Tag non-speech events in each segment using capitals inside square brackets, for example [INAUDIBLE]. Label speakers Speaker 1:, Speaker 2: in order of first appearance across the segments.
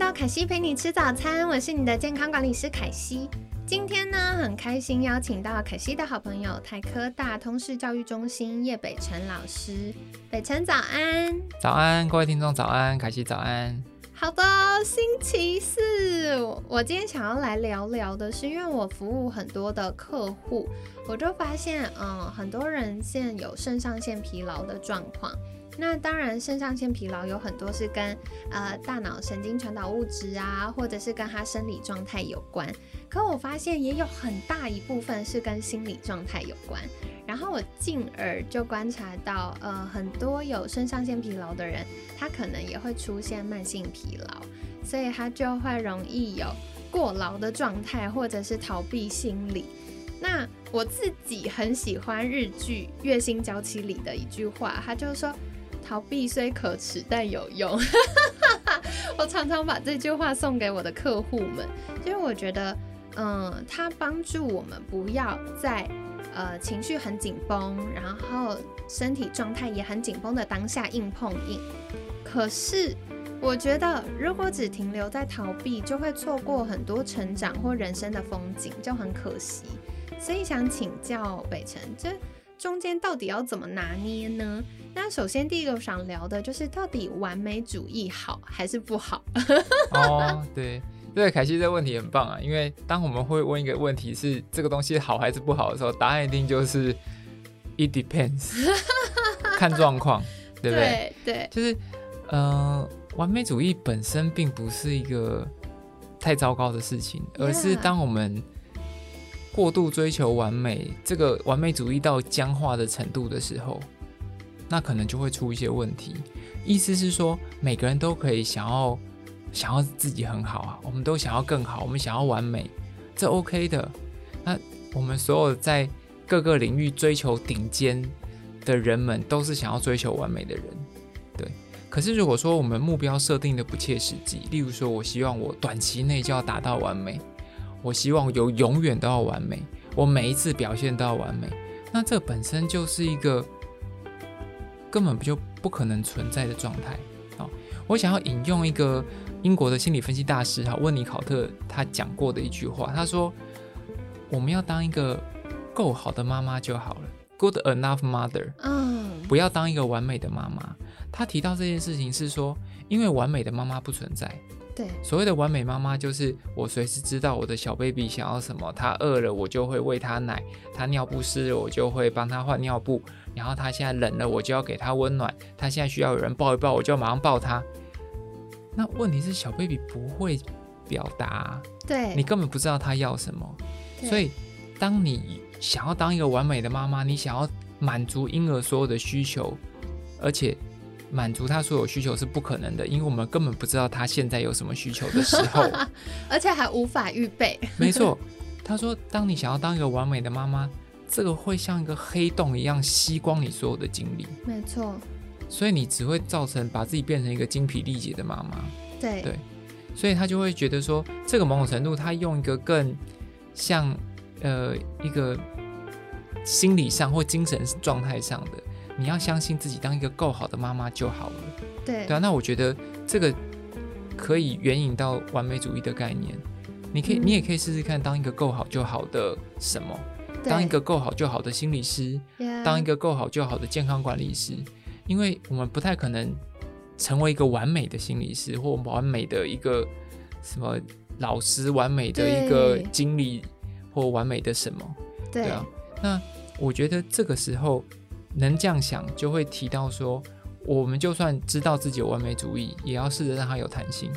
Speaker 1: 到凯西陪你吃早餐，我是你的健康管理师凯西。今天呢，很开心邀请到凯西的好朋友台科大通识教育中心叶北辰老师。北辰早安，
Speaker 2: 早安，各位听众早安，凯西早安。
Speaker 1: 好的，星期四，我今天想要来聊聊的是，因为我服务很多的客户，我就发现，嗯，很多人现在有肾上腺疲劳的状况。那当然，肾上腺疲劳有很多是跟呃大脑神经传导物质啊，或者是跟他生理状态有关。可我发现也有很大一部分是跟心理状态有关。然后我进而就观察到，呃，很多有肾上腺疲劳的人，他可能也会出现慢性疲劳，所以他就会容易有过劳的状态，或者是逃避心理。那我自己很喜欢日剧《月薪娇妻》里的一句话，他就是说。逃避虽可耻，但有用。我常常把这句话送给我的客户们，因为我觉得，嗯，它帮助我们不要在呃情绪很紧绷，然后身体状态也很紧绷的当下硬碰硬。可是，我觉得如果只停留在逃避，就会错过很多成长或人生的风景，就很可惜。所以想请教北辰，这中间到底要怎么拿捏呢？那首先，第一个我想聊的就是，到底完美主义好还是不好？[LAUGHS]
Speaker 2: 哦，对，对，凯西这个问题很棒啊，因为当我们会问一个问题是这个东西好还是不好的时候，答案一定就是 it depends，[LAUGHS] 看状况，对不对？
Speaker 1: 对，
Speaker 2: 就是，呃，完美主义本身并不是一个太糟糕的事情，而是当我们过度追求完美，这个完美主义到僵化的程度的时候。那可能就会出一些问题，意思是说每个人都可以想要想要自己很好啊，我们都想要更好，我们想要完美，这 OK 的。那我们所有在各个领域追求顶尖的人们，都是想要追求完美的人，对。可是如果说我们目标设定的不切实际，例如说我希望我短期内就要达到完美，我希望有永远都要完美，我每一次表现都要完美，那这本身就是一个。根本不就不可能存在的状态啊！我想要引用一个英国的心理分析大师哈温尼考特他讲过的一句话，他说：“我们要当一个够好的妈妈就好了，good enough mother。”嗯，不要当一个完美的妈妈。他提到这件事情是说，因为完美的妈妈不存在。
Speaker 1: 对，
Speaker 2: 所谓的完美妈妈就是我随时知道我的小 baby 想要什么，他饿了我就会喂他奶，他尿不湿了我就会帮他换尿布。然后他现在冷了，我就要给他温暖；他现在需要有人抱一抱，我就马上抱他。那问题是小 baby 不会表达，
Speaker 1: 对
Speaker 2: 你根本不知道他要什么。所以，当你想要当一个完美的妈妈，你想要满足婴儿所有的需求，而且满足他所有需求是不可能的，因为我们根本不知道他现在有什么需求的时候，[LAUGHS]
Speaker 1: 而且还无法预备。[LAUGHS]
Speaker 2: 没错，他说，当你想要当一个完美的妈妈。这个会像一个黑洞一样吸光你所有的精力，
Speaker 1: 没错。
Speaker 2: 所以你只会造成把自己变成一个精疲力竭的妈妈。
Speaker 1: 对
Speaker 2: 对，所以他就会觉得说，这个某种程度，他用一个更像呃一个心理上或精神状态上的，你要相信自己当一个够好的妈妈就好了。
Speaker 1: 对
Speaker 2: 对啊，那我觉得这个可以援引到完美主义的概念。你可以，你也可以试试看，当一个够好就好的什么。当一个够好就好的心理师，当一个够好就好的健康管理师，因为我们不太可能成为一个完美的心理师或完美的一个什么老师，完美的一个经理或完美的什么，
Speaker 1: 对啊。
Speaker 2: 那我觉得这个时候能这样想，就会提到说，我们就算知道自己有完美主义，也要试着让它有弹性。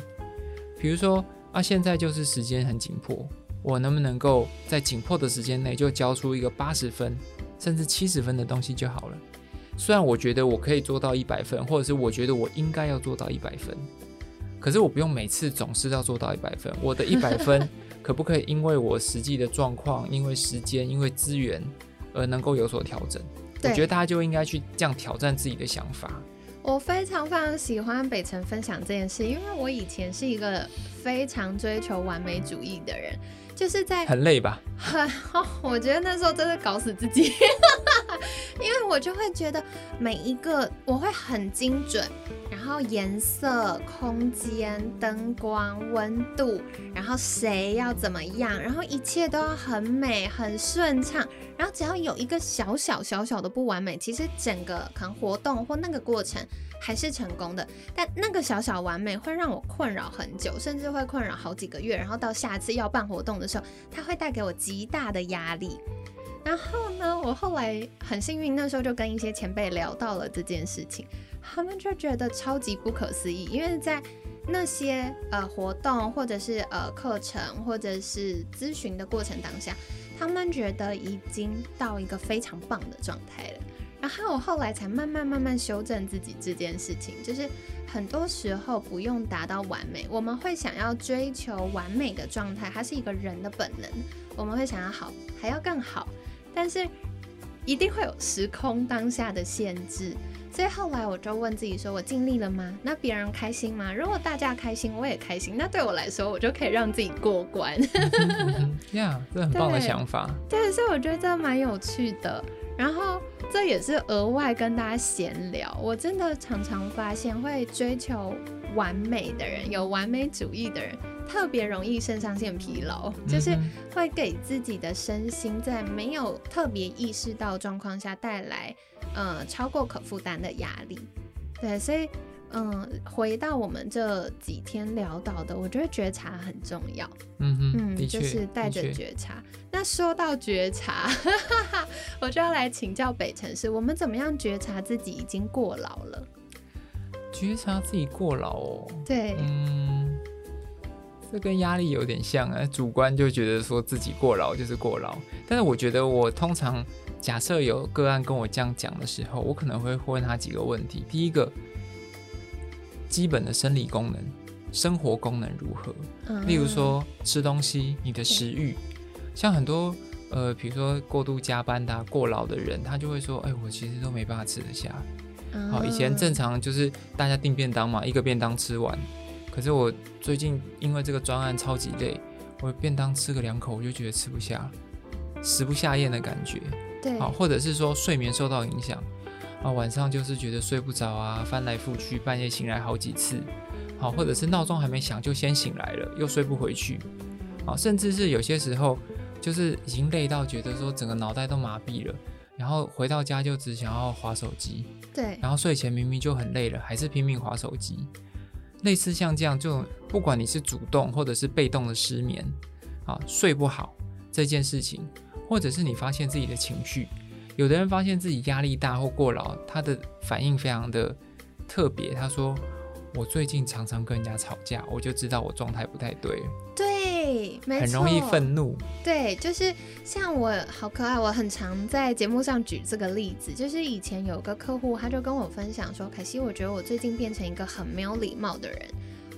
Speaker 2: 比如说啊，现在就是时间很紧迫。我能不能够在紧迫的时间内就交出一个八十分甚至七十分的东西就好了？虽然我觉得我可以做到一百分，或者是我觉得我应该要做到一百分，可是我不用每次总是要做到一百分，我的一百分 [LAUGHS] 可不可以因为我实际的状况、因为时间、因为资源而能够有所调整？我觉得大家就应该去这样挑战自己的想法。
Speaker 1: 我非常非常喜欢北辰分享这件事，因为我以前是一个非常追求完美主义的人。就是在
Speaker 2: 很累吧？
Speaker 1: 很，[LAUGHS] 我觉得那时候真的搞死自己，因为我就会觉得每一个我会很精准，然后颜色、空间、灯光、温度，然后谁要怎么样，然后一切都要很美、很顺畅，然后只要有一个小小小小的不完美，其实整个可能活动或那个过程。还是成功的，但那个小小完美会让我困扰很久，甚至会困扰好几个月。然后到下次要办活动的时候，它会带给我极大的压力。然后呢，我后来很幸运，那时候就跟一些前辈聊到了这件事情，他们就觉得超级不可思议，因为在那些呃活动或者是呃课程或者是咨询的过程当下，他们觉得已经到一个非常棒的状态了。然后我后来才慢慢慢慢修正自己这件事情，就是很多时候不用达到完美，我们会想要追求完美的状态，它是一个人的本能，我们会想要好，还要更好，但是一定会有时空当下的限制，所以后来我就问自己说，我尽力了吗？那别人开心吗？如果大家开心，我也开心，那对我来说，我就可以让自己过关。
Speaker 2: 呀，这很棒的想法。
Speaker 1: 对，所以我觉得这蛮有趣的。然后这也是额外跟大家闲聊。我真的常常发现，会追求完美的人，有完美主义的人，特别容易肾上腺疲劳，就是会给自己的身心在没有特别意识到状况下带来，呃，超过可负担的压力。对，所以。嗯，回到我们这几天聊到的，我觉得觉察很重要。
Speaker 2: 嗯，嗯，
Speaker 1: 就是带着觉察。那说到觉察，[LAUGHS] 我就要来请教北城市，我们怎么样觉察自己已经过劳了？
Speaker 2: 觉察自己过劳哦。
Speaker 1: 对，
Speaker 2: 嗯，这跟压力有点像啊。主观就觉得说自己过劳就是过劳，但是我觉得我通常假设有个案跟我这样讲的时候，我可能会问他几个问题。第一个。基本的生理功能、生活功能如何？例如说吃东西，你的食欲，像很多呃，比如说过度加班的、过劳的人，他就会说：“哎，我其实都没办法吃得下。”好，以前正常就是大家订便当嘛，一个便当吃完。可是我最近因为这个专案超级累，我便当吃个两口，我就觉得吃不下，食不下咽的感觉。
Speaker 1: 对，
Speaker 2: 好，或者是说睡眠受到影响。啊，晚上就是觉得睡不着啊，翻来覆去，半夜醒来好几次，好，或者是闹钟还没响就先醒来了，又睡不回去，好，甚至是有些时候就是已经累到觉得说整个脑袋都麻痹了，然后回到家就只想要划手机，
Speaker 1: 对，
Speaker 2: 然后睡前明明就很累了，还是拼命划手机，类似像这样，就不管你是主动或者是被动的失眠，啊，睡不好这件事情，或者是你发现自己的情绪。有的人发现自己压力大或过劳，他的反应非常的特别。他说：“我最近常常跟人家吵架，我就知道我状态不太对。”
Speaker 1: 对，没错，
Speaker 2: 很容易愤怒。
Speaker 1: 对，就是像我好可爱，我很常在节目上举这个例子，就是以前有个客户，他就跟我分享说：“可惜，我觉得我最近变成一个很没有礼貌的人。”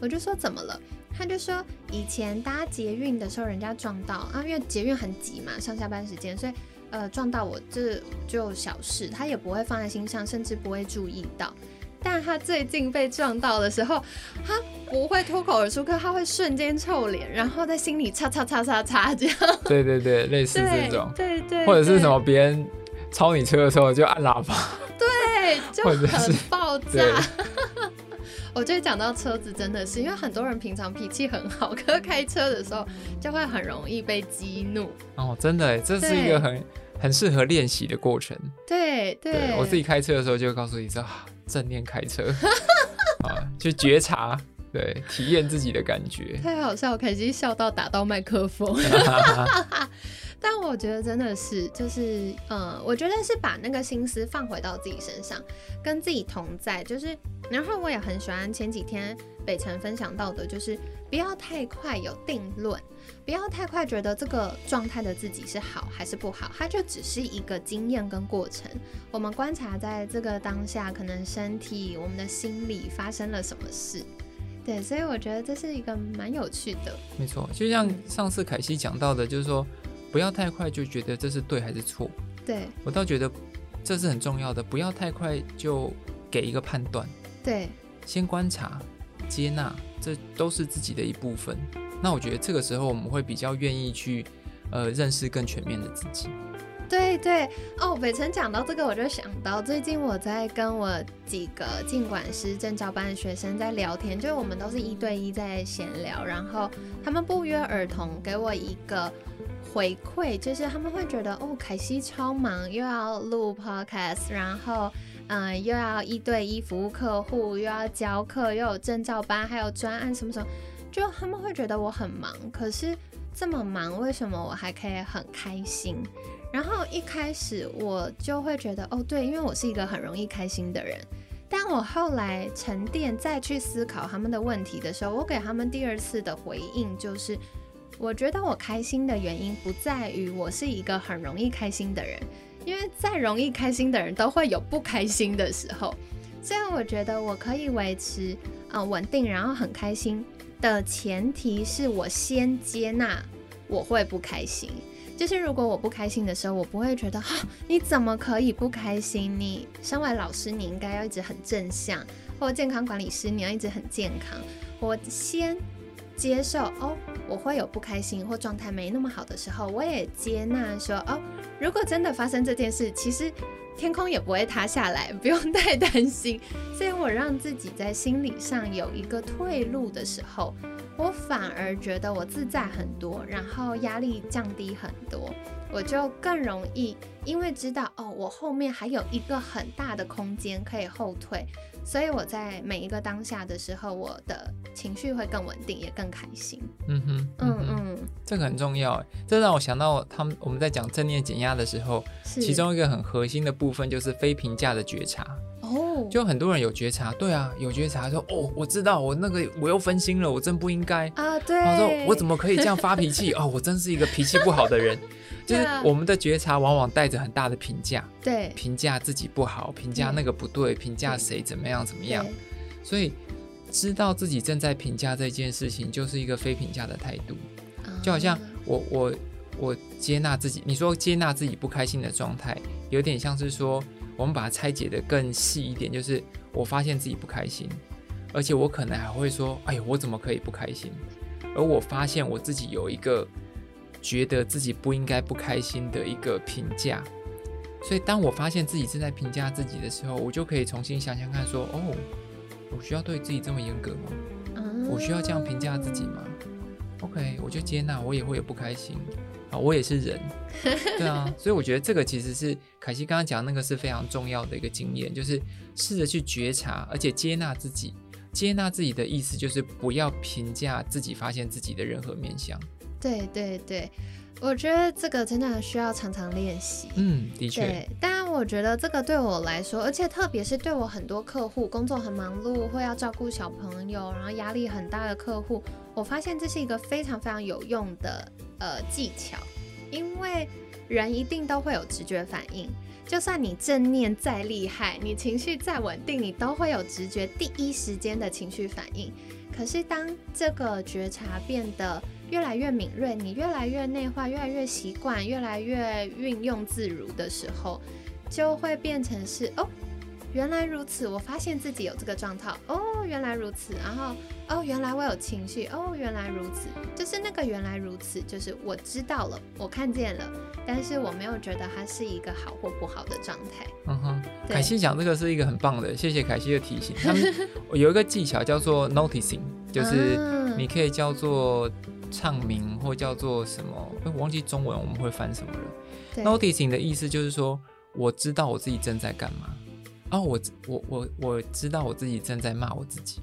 Speaker 1: 我就说：“怎么了？”他就说：“以前搭捷运的时候，人家撞到啊，因为捷运很挤嘛，上下班时间，所以。”呃，撞到我这就小事，他也不会放在心上，甚至不会注意到。但他最近被撞到的时候，他 [LAUGHS] 不会脱口而出，可他会瞬间臭脸，然后在心里擦擦擦擦擦这样。[LAUGHS]
Speaker 2: 对对对，类似这种。
Speaker 1: 对对。
Speaker 2: 或者是什么别人超你车的时候就按喇叭。
Speaker 1: 对，就很爆炸。[LAUGHS] 我觉得讲到车子，真的是因为很多人平常脾气很好，可是开车的时候就会很容易被激怒。
Speaker 2: 哦，真的，这是一个很很适合练习的过程。
Speaker 1: 对对，
Speaker 2: 我自己开车的时候就会告诉你说，正念开车 [LAUGHS] 啊，去觉察，对，体验自己的感觉。[LAUGHS]
Speaker 1: 太好笑，开心笑到打到麦克风。[LAUGHS] 但我觉得真的是，就是，呃，我觉得是把那个心思放回到自己身上，跟自己同在。就是，然后我也很喜欢前几天北辰分享到的，就是不要太快有定论，不要太快觉得这个状态的自己是好还是不好，它就只是一个经验跟过程。我们观察在这个当下，可能身体、我们的心理发生了什么事。对，所以我觉得这是一个蛮有趣的。
Speaker 2: 没错，就像上次凯西讲到的，就是说不要太快就觉得这是对还是错。
Speaker 1: 对
Speaker 2: 我倒觉得这是很重要的，不要太快就给一个判断。
Speaker 1: 对，
Speaker 2: 先观察、接纳，这都是自己的一部分。那我觉得这个时候我们会比较愿意去呃认识更全面的自己。
Speaker 1: 对对哦，北辰讲到这个，我就想到最近我在跟我几个尽管是证照班的学生在聊天，就是我们都是一对一在闲聊，然后他们不约而同给我一个回馈，就是他们会觉得哦，凯西超忙，又要录 podcast，然后嗯又要一对一服务客户，又要教课，又有证照班，还有专案什么什么，就他们会觉得我很忙，可是这么忙，为什么我还可以很开心？然后一开始我就会觉得，哦，对，因为我是一个很容易开心的人。但我后来沉淀再去思考他们的问题的时候，我给他们第二次的回应就是，我觉得我开心的原因不在于我是一个很容易开心的人，因为再容易开心的人都会有不开心的时候。所以我觉得我可以维持啊稳定，然后很开心的前提是我先接纳我会不开心。就是如果我不开心的时候，我不会觉得哈，你怎么可以不开心？你身为老师，你应该要一直很正向，或健康管理师，你要一直很健康。我先接受哦，我会有不开心或状态没那么好的时候，我也接纳说哦，如果真的发生这件事，其实天空也不会塌下来，不用太担心。[LAUGHS] 所以我让自己在心理上有一个退路的时候。我反而觉得我自在很多，然后压力降低很多，我就更容易，因为知道哦，我后面还有一个很大的空间可以后退，所以我在每一个当下的时候，我的情绪会更稳定，也更开心。
Speaker 2: 嗯哼，嗯嗯，这个很重要，这让我想到他们我们在讲正念减压的时候，其中一个很核心的部分就是非评价的觉察。哦，就很多人有觉察，对啊，有觉察说，哦，我知道我那个我又分心了，我真不应该
Speaker 1: 啊。对，
Speaker 2: 他说我怎么可以这样发脾气？[LAUGHS] 哦，我真是一个脾气不好的人。就是我们的觉察往往带着很大的评价，
Speaker 1: 对，
Speaker 2: 评价自己不好，评价那个不对，评价谁怎么样怎么样。所以知道自己正在评价这件事情，就是一个非评价的态度。就好像我我我接纳自己，你说接纳自己不开心的状态，有点像是说。我们把它拆解的更细一点，就是我发现自己不开心，而且我可能还会说：“哎呦，我怎么可以不开心？”而我发现我自己有一个觉得自己不应该不开心的一个评价，所以当我发现自己正在评价自己的时候，我就可以重新想想看：说哦，我需要对自己这么严格吗？我需要这样评价自己吗？OK，我就接纳，我也会有不开心。啊，我也是人，[LAUGHS] 对啊，所以我觉得这个其实是凯西刚刚讲那个是非常重要的一个经验，就是试着去觉察，而且接纳自己。接纳自己的意思就是不要评价自己，发现自己的任何面相。
Speaker 1: 对对对，我觉得这个真的需要常常练习。
Speaker 2: 嗯，的确。
Speaker 1: 对，当然我觉得这个对我来说，而且特别是对我很多客户，工作很忙碌，会要照顾小朋友，然后压力很大的客户，我发现这是一个非常非常有用的。呃，技巧，因为人一定都会有直觉反应，就算你正念再厉害，你情绪再稳定，你都会有直觉，第一时间的情绪反应。可是当这个觉察变得越来越敏锐，你越来越内化，越来越习惯，越来越运用自如的时候，就会变成是哦。原来如此，我发现自己有这个状态哦，原来如此，然后哦，原来我有情绪哦，原来如此，就是那个原来如此，就是我知道了，我看见了，但是我没有觉得它是一个好或不好的状态。
Speaker 2: 嗯哼，凯西讲这个是一个很棒的，谢谢凯西的提醒。他们 [LAUGHS] 有一个技巧叫做 noticing，就是你可以叫做唱名或叫做什么，我忘记中文我们会翻什么了。noticing 的意思就是说，我知道我自己正在干嘛。哦，我我我我知道我自己正在骂我自己，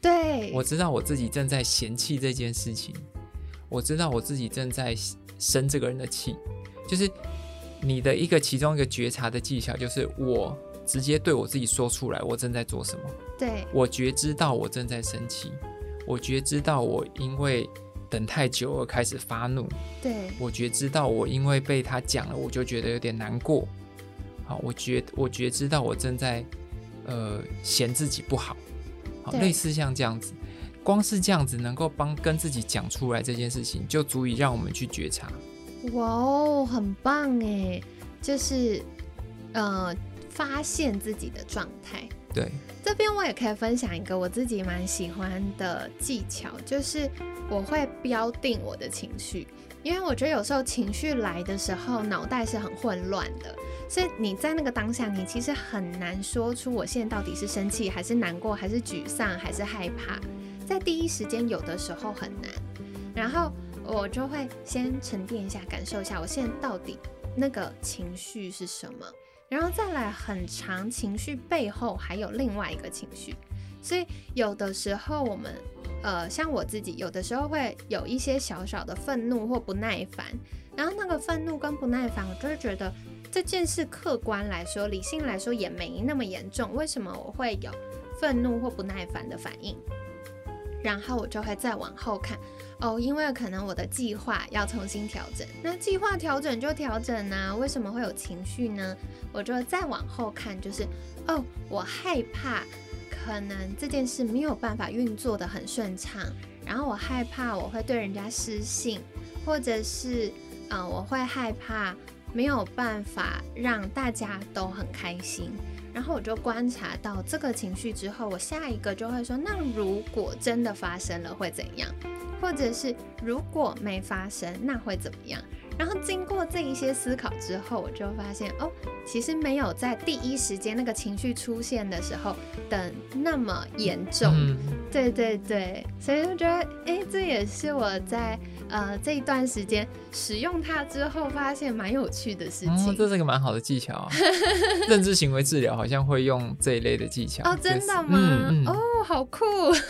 Speaker 1: 对。
Speaker 2: 我知道我自己正在嫌弃这件事情，我知道我自己正在生这个人的气，就是你的一个其中一个觉察的技巧，就是我直接对我自己说出来，我正在做什么。
Speaker 1: 对。
Speaker 2: 我觉知到我正在生气，我觉知到我因为等太久而开始发怒，
Speaker 1: 对。
Speaker 2: 我觉知到我因为被他讲了，我就觉得有点难过。好，我觉我觉知到我正在，呃，嫌自己不好，好，类似像这样子，光是这样子能够帮跟自己讲出来这件事情，就足以让我们去觉察。
Speaker 1: 哇哦，很棒哎，就是呃，发现自己的状态。
Speaker 2: 对，
Speaker 1: 这边我也可以分享一个我自己蛮喜欢的技巧，就是我会标定我的情绪，因为我觉得有时候情绪来的时候，脑袋是很混乱的，所以你在那个当下，你其实很难说出我现在到底是生气，还是难过，还是沮丧，还是害怕，在第一时间有的时候很难，然后。我就会先沉淀一下，感受一下我现在到底那个情绪是什么，然后再来很长情绪背后还有另外一个情绪，所以有的时候我们，呃，像我自己，有的时候会有一些小小的愤怒或不耐烦，然后那个愤怒跟不耐烦，我就会觉得这件事客观来说、理性来说也没那么严重，为什么我会有愤怒或不耐烦的反应？然后我就会再往后看。哦，因为可能我的计划要重新调整，那计划调整就调整啊，为什么会有情绪呢？我就再往后看，就是哦，我害怕可能这件事没有办法运作的很顺畅，然后我害怕我会对人家失信，或者是嗯，我会害怕没有办法让大家都很开心。然后我就观察到这个情绪之后，我下一个就会说，那如果真的发生了会怎样？或者是如果没发生，那会怎么样？然后经过这一些思考之后，我就发现哦，其实没有在第一时间那个情绪出现的时候等那么严重。对对对，所以就觉得，哎，这也是我在呃这一段时间使用它之后发现蛮有趣的事情。
Speaker 2: 这是个蛮好的技巧，啊认知行为治疗好像会用这一类的技巧。
Speaker 1: 哦，真的吗？哦，好酷！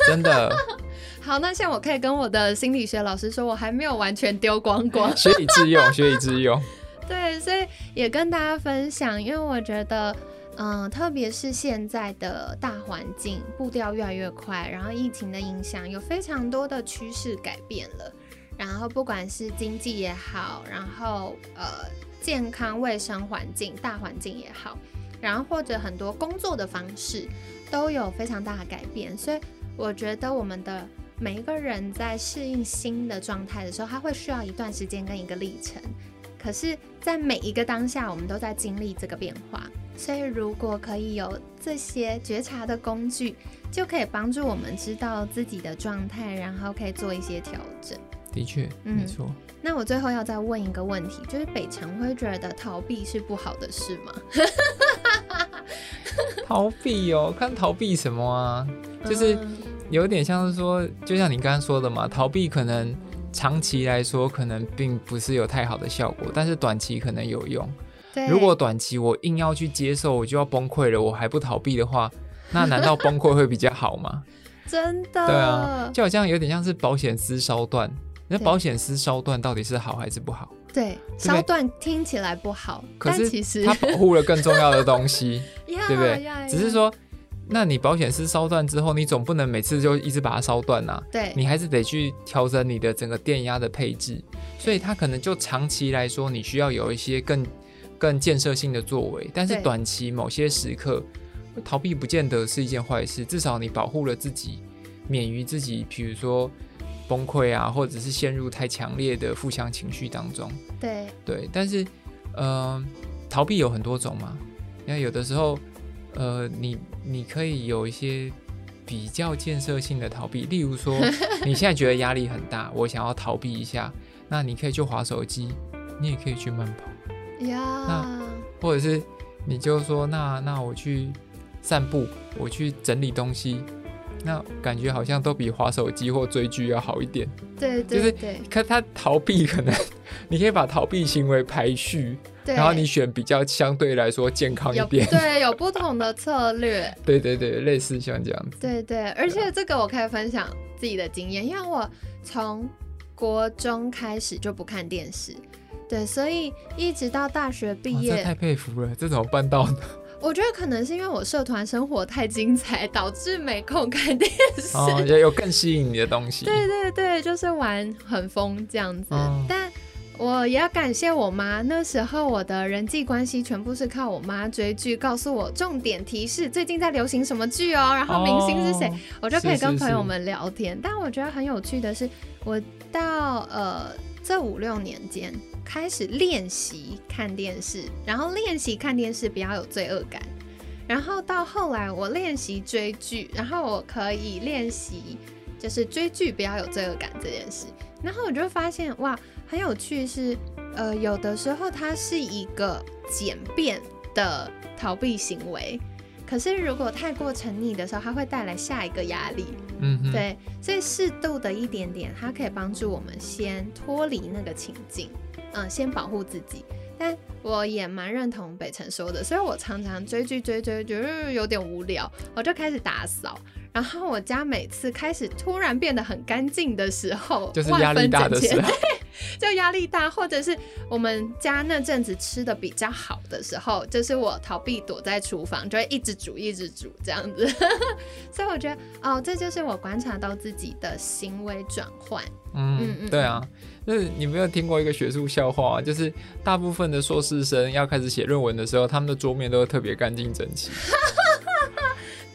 Speaker 2: 真的。[LAUGHS]
Speaker 1: 好，那像我可以跟我的心理学老师说，我还没有完全丢光光，
Speaker 2: 学以致用，学以致用。[LAUGHS]
Speaker 1: 对，所以也跟大家分享，因为我觉得。嗯，特别是现在的大环境步调越来越快，然后疫情的影响有非常多的趋势改变了，然后不管是经济也好，然后呃健康卫生环境大环境也好，然后或者很多工作的方式都有非常大的改变，所以我觉得我们的每一个人在适应新的状态的时候，他会需要一段时间跟一个历程，可是，在每一个当下，我们都在经历这个变化。所以，如果可以有这些觉察的工具，就可以帮助我们知道自己的状态，然后可以做一些调整。
Speaker 2: 的确，没错。
Speaker 1: 那我最后要再问一个问题，就是北辰会觉得逃避是不好的事吗？[LAUGHS]
Speaker 2: 逃避哦，看逃避什么啊？就是有点像是说，就像你刚刚说的嘛，逃避可能长期来说可能并不是有太好的效果，但是短期可能有用。如果短期我硬要去接受，我就要崩溃了，我还不逃避的话，那难道崩溃会比较好吗？[LAUGHS]
Speaker 1: 真的？
Speaker 2: 对啊，就好像有点像是保险丝烧断，那保险丝烧断到底是好还是不好？
Speaker 1: 对，烧断听起来不好，可是其实
Speaker 2: 它保护了更重要的东西，[LAUGHS] 对不对？只是说，那你保险丝烧断之后，你总不能每次就一直把它烧断呐？
Speaker 1: 对，
Speaker 2: 你还是得去调整你的整个电压的配置，所以它可能就长期来说，你需要有一些更。更建设性的作为，但是短期某些时刻逃避不见得是一件坏事，至少你保护了自己，免于自己，比如说崩溃啊，或者是陷入太强烈的负向情绪当中。
Speaker 1: 对
Speaker 2: 对，但是呃，逃避有很多种嘛，因为有的时候呃，你你可以有一些比较建设性的逃避，例如说 [LAUGHS] 你现在觉得压力很大，我想要逃避一下，那你可以去划手机，你也可以去慢跑。
Speaker 1: 呀，那
Speaker 2: 或者是你就说，那那我去散步，我去整理东西，那感觉好像都比划手机或追剧要好一点。
Speaker 1: 对，就是对。
Speaker 2: 看他逃避，可能你可以把逃避行为排序，然后你选比较相对来说健康一点。
Speaker 1: 对，有不同的策略。[LAUGHS]
Speaker 2: 对对对，类似像这样子。
Speaker 1: 对对，而且这个我可以分享自己的经验，因为我从国中开始就不看电视。对，所以一直到大学毕业，
Speaker 2: 太佩服了，这怎么办到的？
Speaker 1: 我觉得可能是因为我社团生活太精彩，导致没空看电视。
Speaker 2: 哦，[LAUGHS] 也有更吸引你的东西。
Speaker 1: 对对对，就是玩很疯这样子。但我也要感谢我妈，那时候我的人际关系全部是靠我妈追剧，告诉我重点提示最近在流行什么剧哦，然后明星是谁，我就可以跟朋友们聊天。但我觉得很有趣的是，我到呃这五六年间开始练习看电视，然后练习看电视比较有罪恶感，然后到后来我练习追剧，然后我可以练习就是追剧不要有罪恶感这件事，然后我就发现哇。很有趣是，呃，有的时候它是一个简便的逃避行为，可是如果太过沉溺的时候，它会带来下一个压力。
Speaker 2: 嗯，
Speaker 1: 对，所以适度的一点点，它可以帮助我们先脱离那个情境，嗯，先保护自己。但我也蛮认同北辰说的，所以我常常追剧追追，觉得有点无聊，我就开始打扫。然后我家每次开始突然变得很干净的时候，
Speaker 2: 就是压力大的时候，
Speaker 1: 就压力大，或者是我们家那阵子吃的比较好的时候，就是我逃避躲在厨房，就会一直煮一直煮这样子。[LAUGHS] 所以我觉得哦，这就是我观察到自己的行为转换。
Speaker 2: 嗯嗯，对啊，就是你没有听过一个学术笑话，就是大部分的硕士生要开始写论文的时候，他们的桌面都会特别干净整齐。[LAUGHS]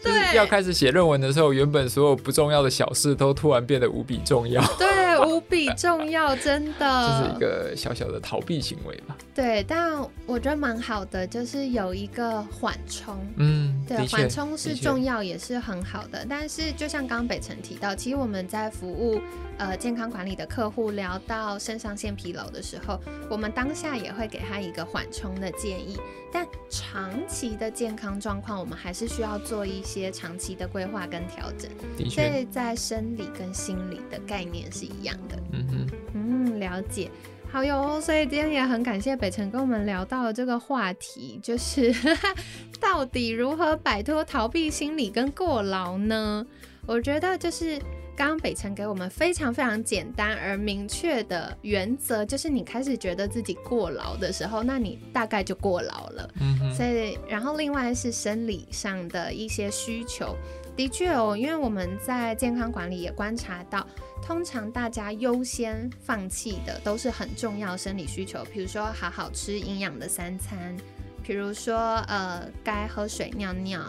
Speaker 1: 对，
Speaker 2: 要开始写论文的时候，原本所有不重要的小事都突然变得无比重要。
Speaker 1: 对，无比重要，真的。[LAUGHS]
Speaker 2: 就是一个小小的逃避行为吧？
Speaker 1: 对，但我觉得蛮好的，就是有一个缓冲。
Speaker 2: 嗯，
Speaker 1: 对，缓冲是重要，也是很好的。但是就像刚北辰提到，其实我们在服务呃健康管理的客户聊到肾上腺疲劳的时候，我们当下也会给他一个缓冲的建议。但长期的健康状况，我们还是需要做一些长期的规划跟调整。所以在生理跟心理的概念是一样的。
Speaker 2: 嗯哼，
Speaker 1: 嗯，了解。好哟，所以今天也很感谢北辰跟我们聊到这个话题，就是 [LAUGHS] 到底如何摆脱逃避心理跟过劳呢？我觉得就是。刚刚北辰给我们非常非常简单而明确的原则，就是你开始觉得自己过劳的时候，那你大概就过劳了。
Speaker 2: 嗯
Speaker 1: 所以，然后另外是生理上的一些需求，的确哦，因为我们在健康管理也观察到，通常大家优先放弃的都是很重要生理需求，比如说好好吃营养的三餐，比如说呃该喝水尿尿。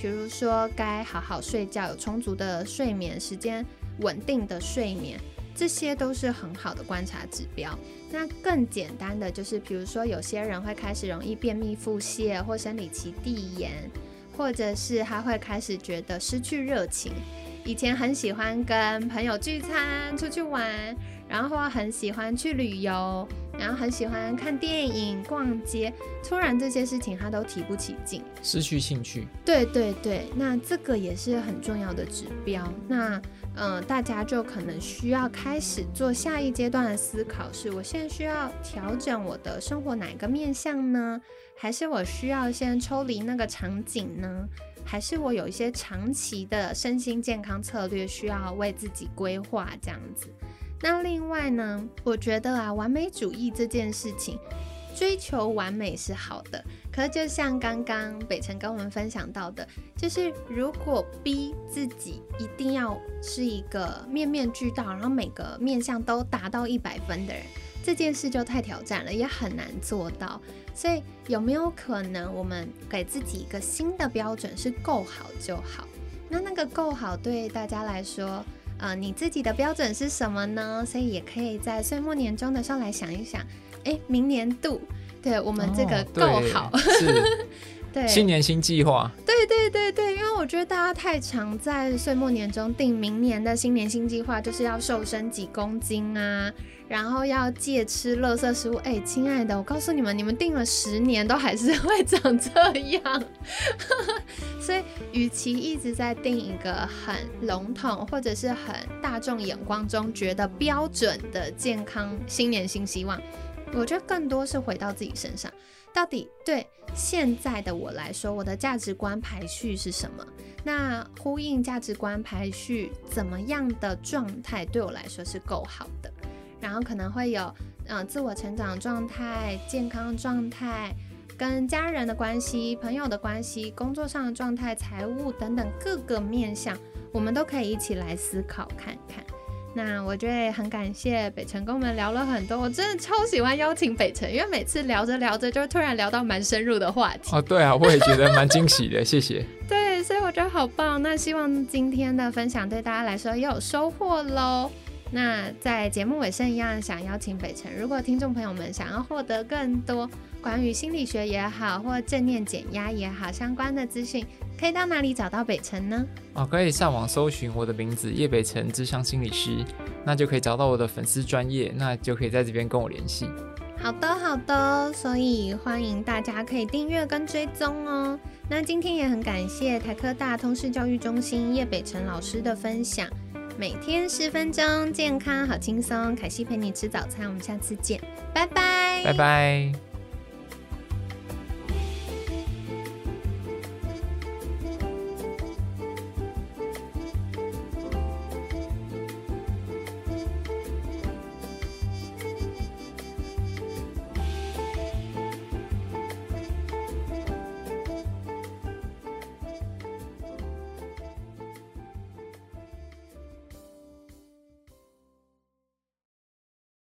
Speaker 1: 比如说，该好好睡觉，有充足的睡眠时间，稳定的睡眠，这些都是很好的观察指标。那更简单的就是，比如说有些人会开始容易便秘、腹泻或生理期递延，或者是还会开始觉得失去热情。以前很喜欢跟朋友聚餐、出去玩。然后很喜欢去旅游，然后很喜欢看电影、逛街。突然这些事情他都提不起劲，
Speaker 2: 失去兴趣。
Speaker 1: 对对对，那这个也是很重要的指标。那嗯，大家就可能需要开始做下一阶段的思考：是我现在需要调整我的生活哪一个面向呢？还是我需要先抽离那个场景呢？还是我有一些长期的身心健康策略需要为自己规划这样子？那另外呢，我觉得啊，完美主义这件事情，追求完美是好的。可是就像刚刚北辰跟我们分享到的，就是如果逼自己一定要是一个面面俱到，然后每个面相都达到一百分的人，这件事就太挑战了，也很难做到。所以有没有可能，我们给自己一个新的标准，是够好就好？那那个够好对大家来说？呃，你自己的标准是什么呢？所以也可以在岁末年终的时候来想一想，哎，明年度对我们这个够好，
Speaker 2: 是，[LAUGHS]
Speaker 1: 对，
Speaker 2: 新年新计划，
Speaker 1: 对对对对，因为我觉得大家太常在岁末年终定明年的新年新计划，就是要瘦身几公斤啊。然后要戒吃垃圾食物，哎，亲爱的，我告诉你们，你们定了十年都还是会长这样，[LAUGHS] 所以与其一直在定一个很笼统或者是很大众眼光中觉得标准的健康新年新希望，我觉得更多是回到自己身上，到底对现在的我来说，我的价值观排序是什么？那呼应价值观排序怎么样的状态对我来说是够好的？然后可能会有，嗯，自我成长状态、健康状态、跟家人的关系、朋友的关系、工作上的状态、财务等等各个面向，我们都可以一起来思考看看。那我觉得也很感谢北辰跟我们聊了很多，我真的超喜欢邀请北辰，因为每次聊着聊着就突然聊到蛮深入的话题。
Speaker 2: 哦，对啊，我也觉得蛮惊喜的，谢谢。[LAUGHS]
Speaker 1: 对，所以我觉得好棒。那希望今天的分享对大家来说也有收获喽。那在节目尾声一样，想邀请北辰，如果听众朋友们想要获得更多关于心理学也好，或正念减压也好相关的资讯，可以到哪里找到北辰呢？
Speaker 2: 哦，可以上网搜寻我的名字叶北辰，智商心理师，那就可以找到我的粉丝专业，那就可以在这边跟我联系。
Speaker 1: 好的，好的，所以欢迎大家可以订阅跟追踪哦。那今天也很感谢台科大通识教育中心叶北辰老师的分享。每天十分钟，健康好轻松。凯西陪你吃早餐，我们下次见，拜拜，
Speaker 2: 拜拜。